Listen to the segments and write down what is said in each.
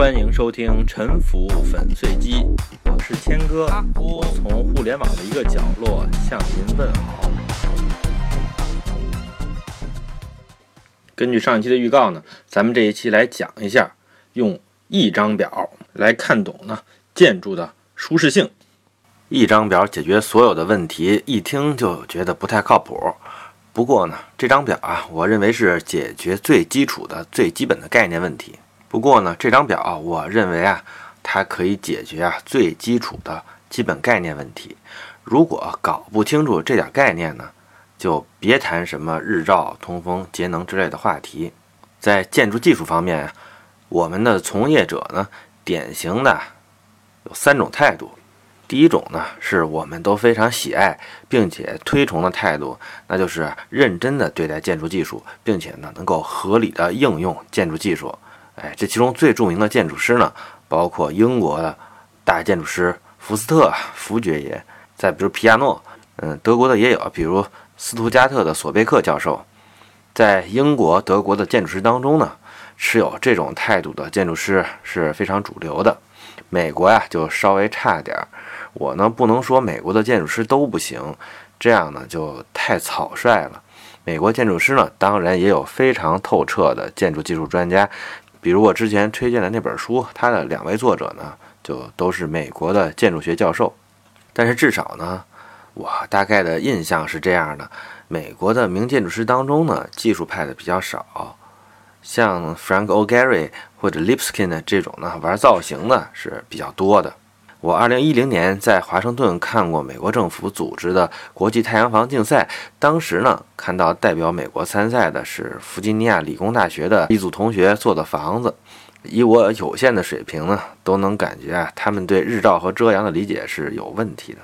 欢迎收听《沉浮粉碎机》，我是谦哥，我从互联网的一个角落向您问好。根据上一期的预告呢，咱们这一期来讲一下用一张表来看懂呢建筑的舒适性。一张表解决所有的问题，一听就觉得不太靠谱。不过呢，这张表啊，我认为是解决最基础的、最基本的概念问题。不过呢，这张表我认为啊，它可以解决啊最基础的基本概念问题。如果搞不清楚这点概念呢，就别谈什么日照、通风、节能之类的话题。在建筑技术方面，我们的从业者呢，典型的有三种态度。第一种呢，是我们都非常喜爱并且推崇的态度，那就是认真的对待建筑技术，并且呢，能够合理的应用建筑技术。哎，这其中最著名的建筑师呢，包括英国的大建筑师福斯特、福爵爷，再比如皮亚诺，嗯，德国的也有，比如斯图加特的索贝克教授。在英国、德国的建筑师当中呢，持有这种态度的建筑师是非常主流的。美国呀，就稍微差点儿。我呢不能说美国的建筑师都不行，这样呢就太草率了。美国建筑师呢，当然也有非常透彻的建筑技术专家，比如我之前推荐的那本书，它的两位作者呢，就都是美国的建筑学教授。但是至少呢，我大概的印象是这样的：美国的名建筑师当中呢，技术派的比较少，像 Frank O'Gary 或者 Lipskin 这种呢，玩造型的是比较多的。我二零一零年在华盛顿看过美国政府组织的国际太阳房竞赛，当时呢看到代表美国参赛的是弗吉尼亚理工大学的一组同学做的房子，以我有限的水平呢，都能感觉啊他们对日照和遮阳的理解是有问题的。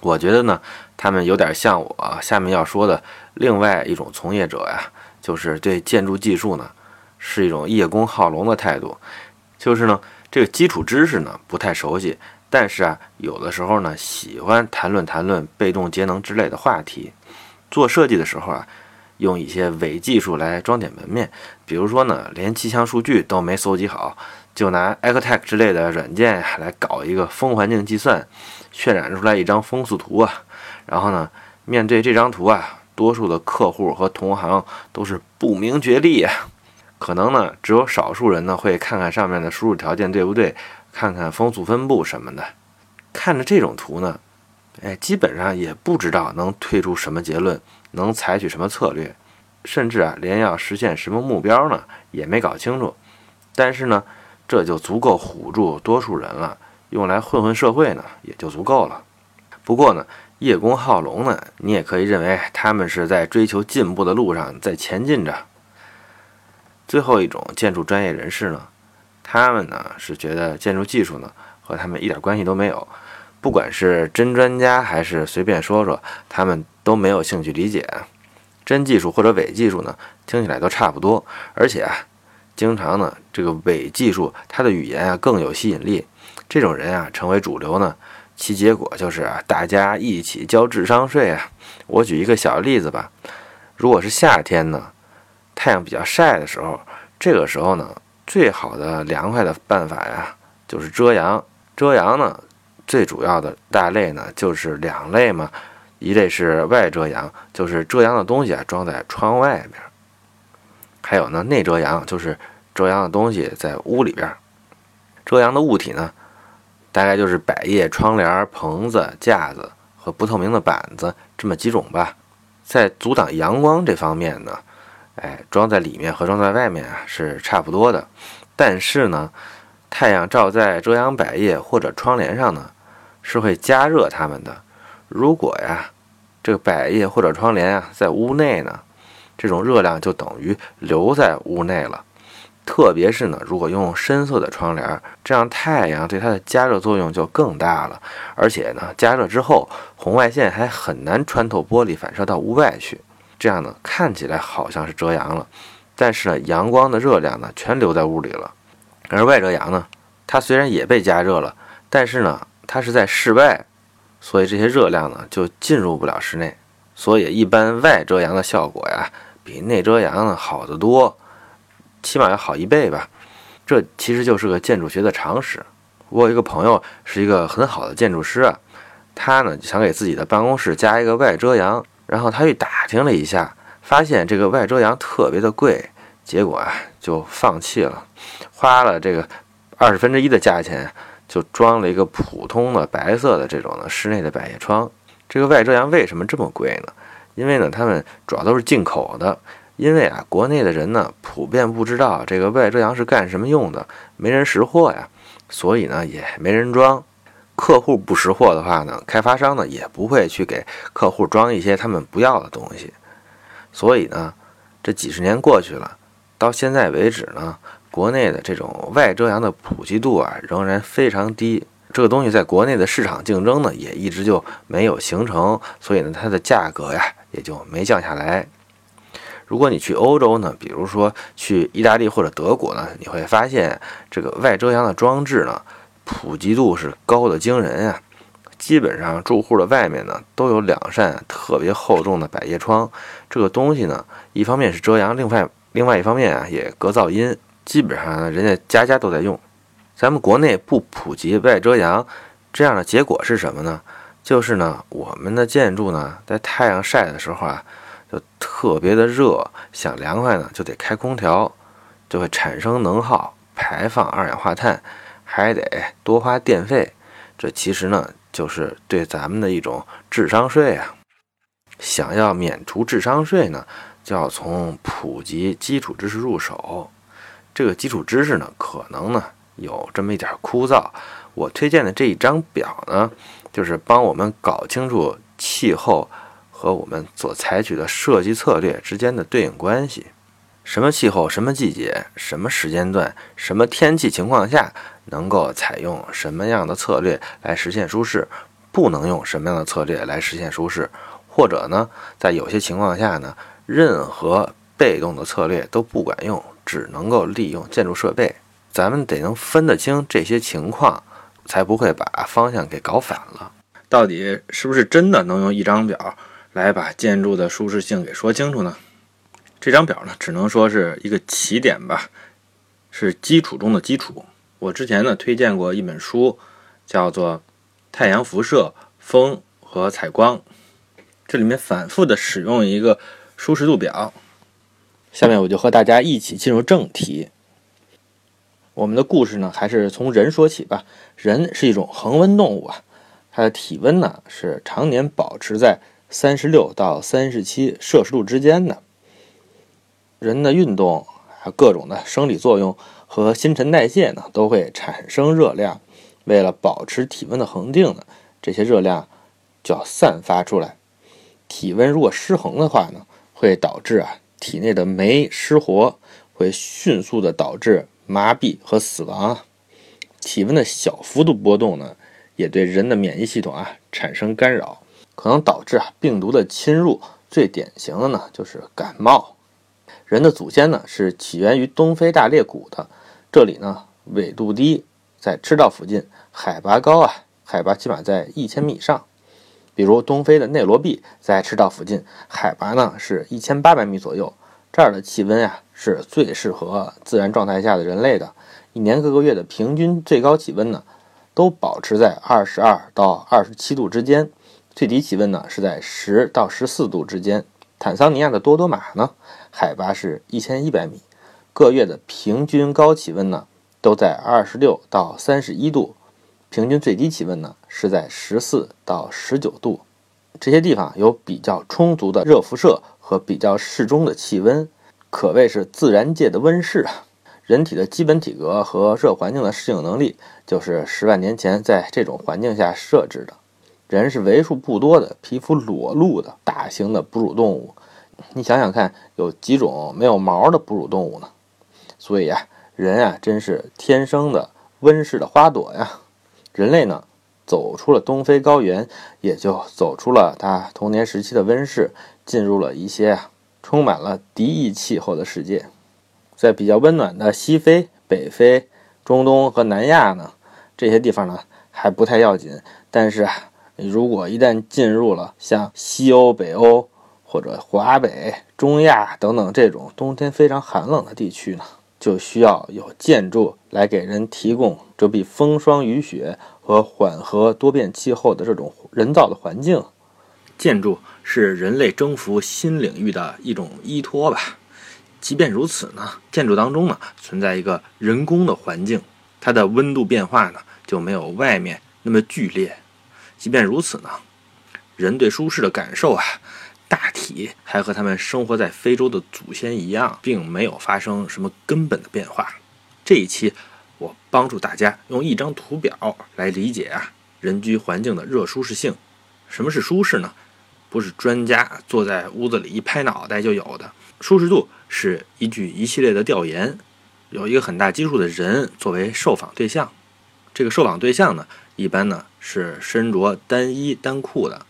我觉得呢，他们有点像我下面要说的另外一种从业者呀，就是对建筑技术呢是一种叶公好龙的态度，就是呢。这个基础知识呢不太熟悉，但是啊，有的时候呢喜欢谈论谈论被动节能之类的话题。做设计的时候啊，用一些伪技术来装点门面，比如说呢，连气象数据都没搜集好，就拿 Architect 之类的软件来搞一个风环境计算，渲染出来一张风速图啊。然后呢，面对这张图啊，多数的客户和同行都是不明觉厉啊。可能呢，只有少数人呢会看看上面的输入条件对不对，看看风速分布什么的。看着这种图呢，哎，基本上也不知道能推出什么结论，能采取什么策略，甚至啊，连要实现什么目标呢也没搞清楚。但是呢，这就足够唬住多数人了，用来混混社会呢也就足够了。不过呢，叶公好龙呢，你也可以认为他们是在追求进步的路上在前进着。最后一种建筑专业人士呢，他们呢是觉得建筑技术呢和他们一点关系都没有，不管是真专家还是随便说说，他们都没有兴趣理解。真技术或者伪技术呢，听起来都差不多，而且啊，经常呢这个伪技术它的语言啊更有吸引力，这种人啊成为主流呢，其结果就是啊大家一起交智商税啊。我举一个小例子吧，如果是夏天呢。太阳比较晒的时候，这个时候呢，最好的凉快的办法呀，就是遮阳。遮阳呢，最主要的大类呢，就是两类嘛，一类是外遮阳，就是遮阳的东西啊装在窗外边；还有呢，内遮阳，就是遮阳的东西在屋里边。遮阳的物体呢，大概就是百叶窗帘、棚子、架子和不透明的板子这么几种吧。在阻挡阳光这方面呢。哎，装在里面和装在外面啊是差不多的，但是呢，太阳照在遮阳百叶或者窗帘上呢，是会加热它们的。如果呀，这个百叶或者窗帘啊在屋内呢，这种热量就等于留在屋内了。特别是呢，如果用深色的窗帘，这样太阳对它的加热作用就更大了。而且呢，加热之后，红外线还很难穿透玻璃反射到屋外去。这样呢，看起来好像是遮阳了，但是呢，阳光的热量呢，全留在屋里了。而外遮阳呢，它虽然也被加热了，但是呢，它是在室外，所以这些热量呢，就进入不了室内。所以一般外遮阳的效果呀，比内遮阳呢好得多，起码要好一倍吧。这其实就是个建筑学的常识。我有一个朋友是一个很好的建筑师啊，他呢想给自己的办公室加一个外遮阳，然后他去打听了一下，发现这个外遮阳特别的贵，结果啊就放弃了，花了这个二十分之一的价钱就装了一个普通的白色的这种的室内的百叶窗。这个外遮阳为什么这么贵呢？因为呢他们主要都是进口的。因为啊，国内的人呢普遍不知道这个外遮阳是干什么用的，没人识货呀，所以呢也没人装。客户不识货的话呢，开发商呢也不会去给客户装一些他们不要的东西。所以呢，这几十年过去了，到现在为止呢，国内的这种外遮阳的普及度啊仍然非常低。这个东西在国内的市场竞争呢也一直就没有形成，所以呢它的价格呀也就没降下来。如果你去欧洲呢，比如说去意大利或者德国呢，你会发现这个外遮阳的装置呢，普及度是高的惊人呀。基本上住户的外面呢，都有两扇特别厚重的百叶窗。这个东西呢，一方面是遮阳，另外另外一方面啊，也隔噪音。基本上人家家家都在用。咱们国内不普及外遮阳，这样的结果是什么呢？就是呢，我们的建筑呢，在太阳晒的时候啊。就特别的热，想凉快呢就得开空调，就会产生能耗，排放二氧化碳，还得多花电费。这其实呢就是对咱们的一种智商税啊。想要免除智商税呢，就要从普及基础知识入手。这个基础知识呢，可能呢有这么一点枯燥。我推荐的这一张表呢，就是帮我们搞清楚气候。和我们所采取的设计策略之间的对应关系，什么气候、什么季节、什么时间段、什么天气情况下，能够采用什么样的策略来实现舒适，不能用什么样的策略来实现舒适，或者呢，在有些情况下呢，任何被动的策略都不管用，只能够利用建筑设备。咱们得能分得清这些情况，才不会把方向给搞反了。到底是不是真的能用一张表？来把建筑的舒适性给说清楚呢？这张表呢，只能说是一个起点吧，是基础中的基础。我之前呢推荐过一本书，叫做《太阳辐射、风和采光》，这里面反复的使用一个舒适度表。下面我就和大家一起进入正题。我们的故事呢，还是从人说起吧。人是一种恒温动物啊，它的体温呢是常年保持在。三十六到三十七摄氏度之间的，人的运动还有各种的生理作用和新陈代谢呢，都会产生热量。为了保持体温的恒定呢，这些热量就要散发出来。体温如果失衡的话呢，会导致啊体内的酶失活，会迅速的导致麻痹和死亡。体温的小幅度波动呢，也对人的免疫系统啊产生干扰。可能导致啊病毒的侵入，最典型的呢就是感冒。人的祖先呢是起源于东非大裂谷的，这里呢纬度低，在赤道附近，海拔高啊，海拔起码在一千米以上。比如东非的内罗毕在赤道附近，海拔呢是一千八百米左右，这儿的气温啊是最适合自然状态下的人类的，一年各个月的平均最高气温呢都保持在二十二到二十七度之间。最低气温呢是在十到十四度之间。坦桑尼亚的多多马呢，海拔是一千一百米，各月的平均高气温呢都在二十六到三十一度，平均最低气温呢是在十四到十九度。这些地方有比较充足的热辐射和比较适中的气温，可谓是自然界的温室啊。人体的基本体格和热环境的适应能力，就是十万年前在这种环境下设置的。人是为数不多的皮肤裸露的大型的哺乳动物，你想想看，有几种没有毛的哺乳动物呢？所以啊，人啊，真是天生的温室的花朵呀。人类呢，走出了东非高原，也就走出了他童年时期的温室，进入了一些充满了敌意气候的世界。在比较温暖的西非、北非、中东和南亚呢，这些地方呢还不太要紧，但是啊。如果一旦进入了像西欧、北欧或者华北、中亚等等这种冬天非常寒冷的地区呢，就需要有建筑来给人提供遮蔽风霜雨雪和缓和多变气候的这种人造的环境。建筑是人类征服新领域的一种依托吧。即便如此呢，建筑当中呢存在一个人工的环境，它的温度变化呢就没有外面那么剧烈。即便如此呢，人对舒适的感受啊，大体还和他们生活在非洲的祖先一样，并没有发生什么根本的变化。这一期我帮助大家用一张图表来理解啊人居环境的热舒适性。什么是舒适呢？不是专家坐在屋子里一拍脑袋就有的。舒适度是依据一系列的调研，有一个很大基数的人作为受访对象。这个受访对象呢，一般呢是身着单衣单裤的，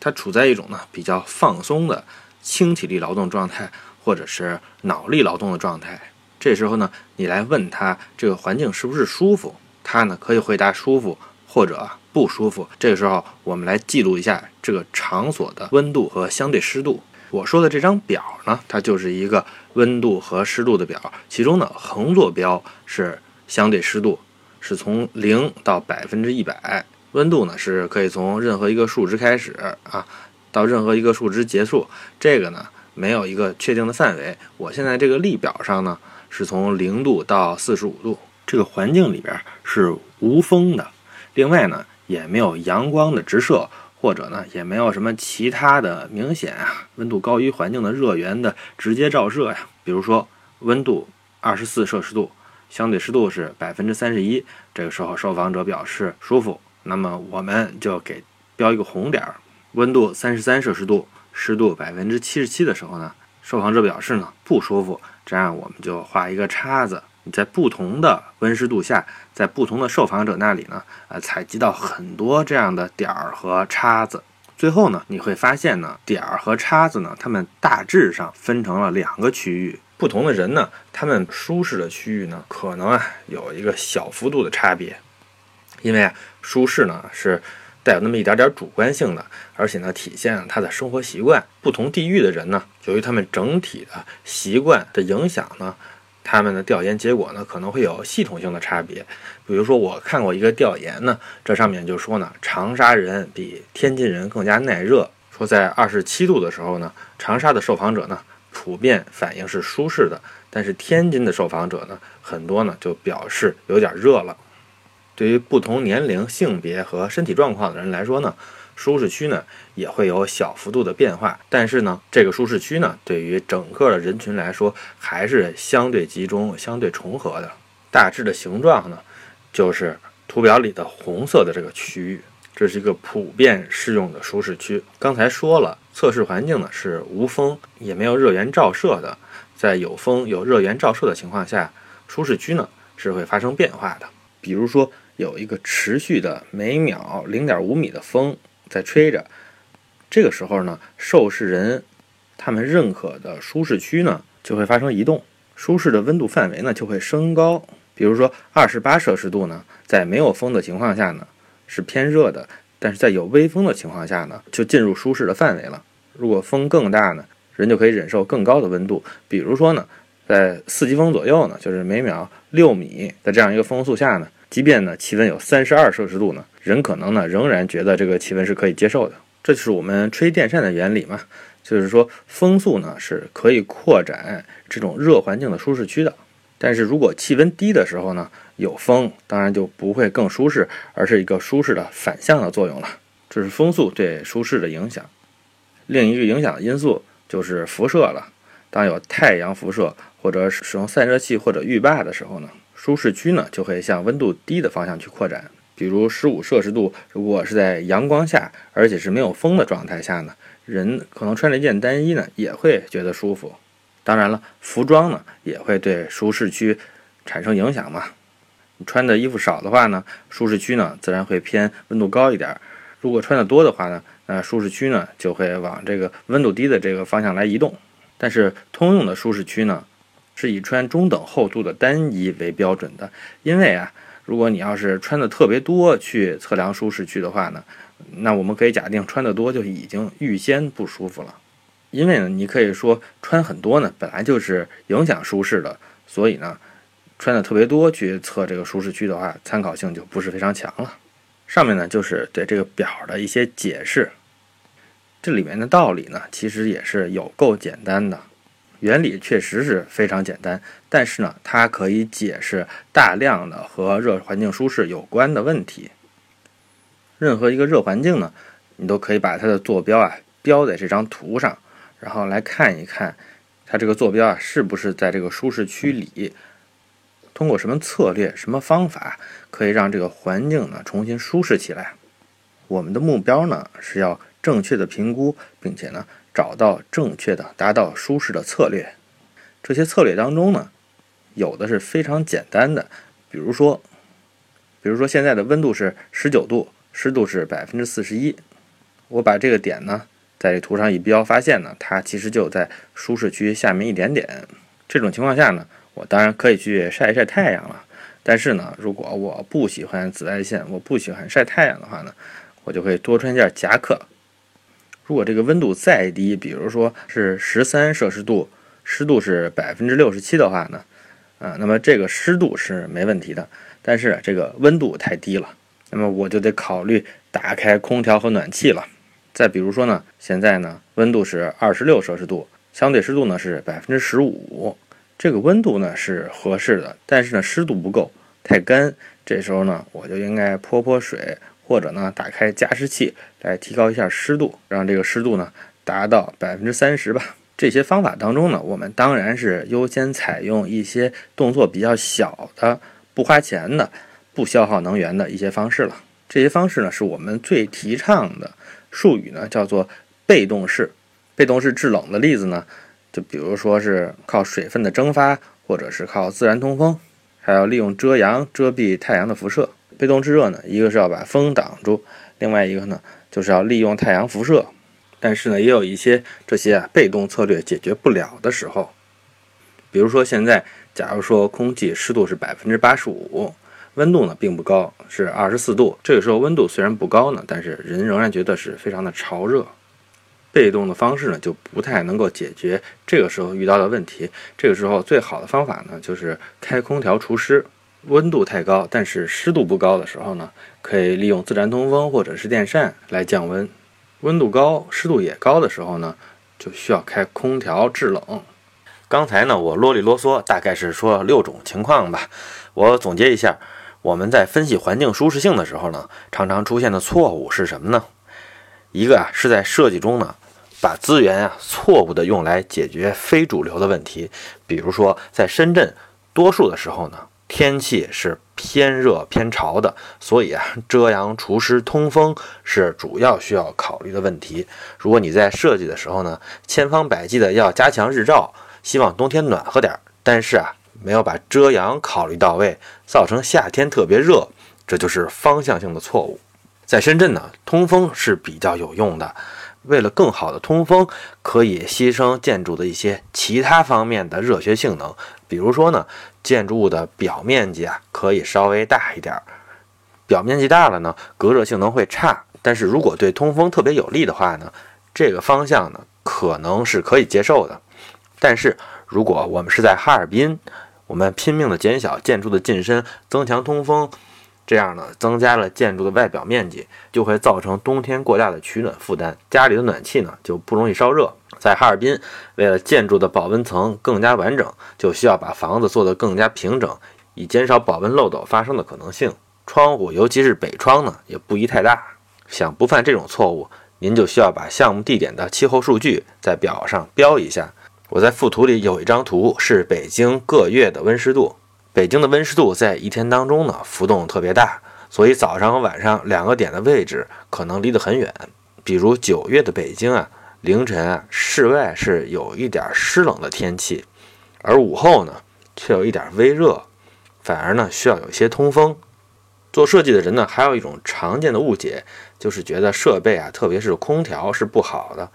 他处在一种呢比较放松的轻体力劳动状态，或者是脑力劳动的状态。这时候呢，你来问他这个环境是不是舒服，他呢可以回答舒服或者不舒服。这个时候，我们来记录一下这个场所的温度和相对湿度。我说的这张表呢，它就是一个温度和湿度的表，其中呢横坐标是相对湿度，是从零到百分之一百，温度呢是可以从任何一个数值开始啊，到任何一个数值结束，这个呢没有一个确定的范围。我现在这个例表上呢是从零度到四十五度，这个环境里边是无风的，另外呢也没有阳光的直射。或者呢，也没有什么其他的明显啊，温度高于环境的热源的直接照射呀。比如说，温度二十四摄氏度，相对湿度是百分之三十一，这个时候受访者表示舒服，那么我们就给标一个红点儿。温度三十三摄氏度，湿度百分之七十七的时候呢，受访者表示呢不舒服，这样我们就画一个叉子。你在不同的温湿度下，在不同的受访者那里呢，呃，采集到很多这样的点儿和叉子。最后呢，你会发现呢，点儿和叉子呢，它们大致上分成了两个区域。不同的人呢，他们舒适的区域呢，可能啊有一个小幅度的差别。因为啊，舒适呢是带有那么一点点主观性的，而且呢，体现了他的生活习惯。不同地域的人呢，由于他们整体的习惯的影响呢。他们的调研结果呢，可能会有系统性的差别。比如说，我看过一个调研呢，这上面就说呢，长沙人比天津人更加耐热。说在二十七度的时候呢，长沙的受访者呢，普遍反应是舒适的，但是天津的受访者呢，很多呢就表示有点热了。对于不同年龄、性别和身体状况的人来说呢。舒适区呢也会有小幅度的变化，但是呢，这个舒适区呢对于整个的人群来说还是相对集中、相对重合的。大致的形状呢就是图表里的红色的这个区域，这是一个普遍适用的舒适区。刚才说了，测试环境呢是无风也没有热源照射的，在有风有热源照射的情况下，舒适区呢是会发生变化的。比如说有一个持续的每秒零点五米的风。在吹着，这个时候呢，受试人他们认可的舒适区呢就会发生移动，舒适的温度范围呢就会升高。比如说二十八摄氏度呢，在没有风的情况下呢是偏热的，但是在有微风的情况下呢就进入舒适的范围了。如果风更大呢，人就可以忍受更高的温度。比如说呢，在四级风左右呢，就是每秒六米的这样一个风速下呢。即便呢气温有三十二摄氏度呢，人可能呢仍然觉得这个气温是可以接受的。这就是我们吹电扇的原理嘛，就是说风速呢是可以扩展这种热环境的舒适区的。但是如果气温低的时候呢，有风当然就不会更舒适，而是一个舒适的反向的作用了。这是风速对舒适的影响。另一个影响的因素就是辐射了。当有太阳辐射或者使用散热器或者浴霸的时候呢？舒适区呢，就会向温度低的方向去扩展。比如十五摄氏度，如果是在阳光下，而且是没有风的状态下呢，人可能穿着一件单衣呢，也会觉得舒服。当然了，服装呢也会对舒适区产生影响嘛。你穿的衣服少的话呢，舒适区呢自然会偏温度高一点；如果穿的多的话呢，那舒适区呢就会往这个温度低的这个方向来移动。但是通用的舒适区呢？是以穿中等厚度的单衣为标准的，因为啊，如果你要是穿的特别多去测量舒适区的话呢，那我们可以假定穿的多就已经预先不舒服了。因为呢，你可以说穿很多呢本来就是影响舒适的，所以呢，穿的特别多去测这个舒适区的话，参考性就不是非常强了。上面呢就是对这个表的一些解释，这里面的道理呢其实也是有够简单的，原理确实是非常简单，但是呢它可以解释大量的和热环境舒适有关的问题。任何一个热环境呢，你都可以把它的坐标啊标在这张图上，然后来看一看它这个坐标啊是不是在这个舒适区里。通过什么策略、什么方法，可以让这个环境呢重新舒适起来？我们的目标呢是要正确的评估，并且呢找到正确的达到舒适的策略。这些策略当中呢，有的是非常简单的，比如说，比如说现在的温度是十九度，湿度是百分之四十一。我把这个点呢在这图上一标，发现呢它其实就在舒适区下面一点点。这种情况下呢。我当然可以去晒一晒太阳了，但是呢，如果我不喜欢紫外线，我不喜欢晒太阳的话呢，我就可以多穿件夹克。如果这个温度再低，比如说是十三摄氏度，湿度是百分之六十七的话呢，啊，那么这个湿度是没问题的，但是这个温度太低了，那么我就得考虑打开空调和暖气了。再比如说呢，现在呢温度是二十六摄氏度，相对湿度呢是百分之十五。这个温度呢是合适的，但是呢湿度不够，太干。这时候呢，我就应该泼泼水，或者呢打开加湿器来提高一下湿度，让这个湿度呢达到百分之三十吧。这些方法当中呢，我们当然是优先采用一些动作比较小的、不花钱的、不消耗能源的一些方式了。这些方式呢是我们最提倡的，术语呢叫做被动式。被动式制冷的例子呢？就比如说是靠水分的蒸发，或者是靠自然通风，还要利用遮阳遮蔽太阳的辐射。被动制热呢，一个是要把风挡住，另外一个呢就是要利用太阳辐射。但是呢，也有一些这些啊被动策略解决不了的时候，比如说现在，假如说空气湿度是百分之八十五，温度呢并不高，是二十四度。这个时候温度虽然不高呢，但是人仍然觉得是非常的潮热。被动的方式呢，就不太能够解决这个时候遇到的问题。这个时候最好的方法呢，就是开空调除湿。温度太高，但是湿度不高的时候呢，可以利用自然通风或者是电扇来降温。温度高、湿度也高的时候呢，就需要开空调制冷。刚才呢，我啰里啰嗦，大概是说六种情况吧。我总结一下，我们在分析环境舒适性的时候呢，常常出现的错误是什么呢？一个啊，是在设计中呢。把资源啊错误的用来解决非主流的问题，比如说在深圳，多数的时候呢，天气是偏热偏潮的，所以啊，遮阳除湿通风是主要需要考虑的问题。如果你在设计的时候呢，千方百计的要加强日照，希望冬天暖和点儿，但是啊，没有把遮阳考虑到位，造成夏天特别热，这就是方向性的错误。在深圳呢，通风是比较有用的。为了更好的通风，可以牺牲建筑的一些其他方面的热学性能。比如说呢，建筑物的表面积啊可以稍微大一点儿。表面积大了呢，隔热性能会差。但是如果对通风特别有利的话呢，这个方向呢可能是可以接受的。但是如果我们是在哈尔滨，我们拼命的减小建筑的进深，增强通风。这样呢，增加了建筑的外表面积，就会造成冬天过大的取暖负担，家里的暖气呢就不容易烧热。在哈尔滨，为了建筑的保温层更加完整，就需要把房子做得更加平整，以减少保温漏斗发生的可能性。窗户，尤其是北窗呢，也不宜太大。想不犯这种错误，您就需要把项目地点的气候数据在表上标一下。我在附图里有一张图，是北京各月的温湿度。北京的温湿度在一天当中呢浮动特别大，所以早上和晚上两个点的位置可能离得很远。比如九月的北京啊，凌晨啊室外是有一点湿冷的天气，而午后呢却有一点微热，反而呢需要有一些通风。做设计的人呢还有一种常见的误解，就是觉得设备啊，特别是空调是不好的。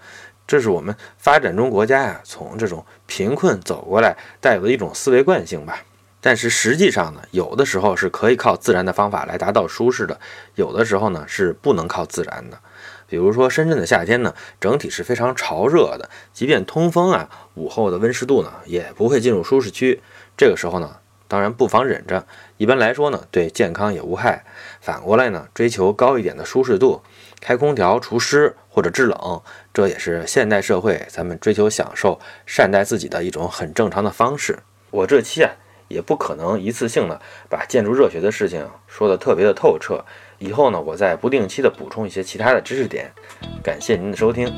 这是我们发展中国家呀从这种贫困走过来带有的一种思维惯性吧。但是实际上呢，有的时候是可以靠自然的方法来达到舒适的，有的时候呢是不能靠自然的。比如说深圳的夏天呢，整体是非常潮热的，即便通风啊，午后的温湿度呢也不会进入舒适区。这个时候呢，当然不妨忍着，一般来说呢，对健康也无害。反过来呢，追求高一点的舒适度，开空调除湿或者制冷，这也是现代社会咱们追求享受、善待自己的一种很正常的方式。我这期啊，也不可能一次性的把建筑热学的事情说的特别的透彻。以后呢，我再不定期的补充一些其他的知识点。感谢您的收听。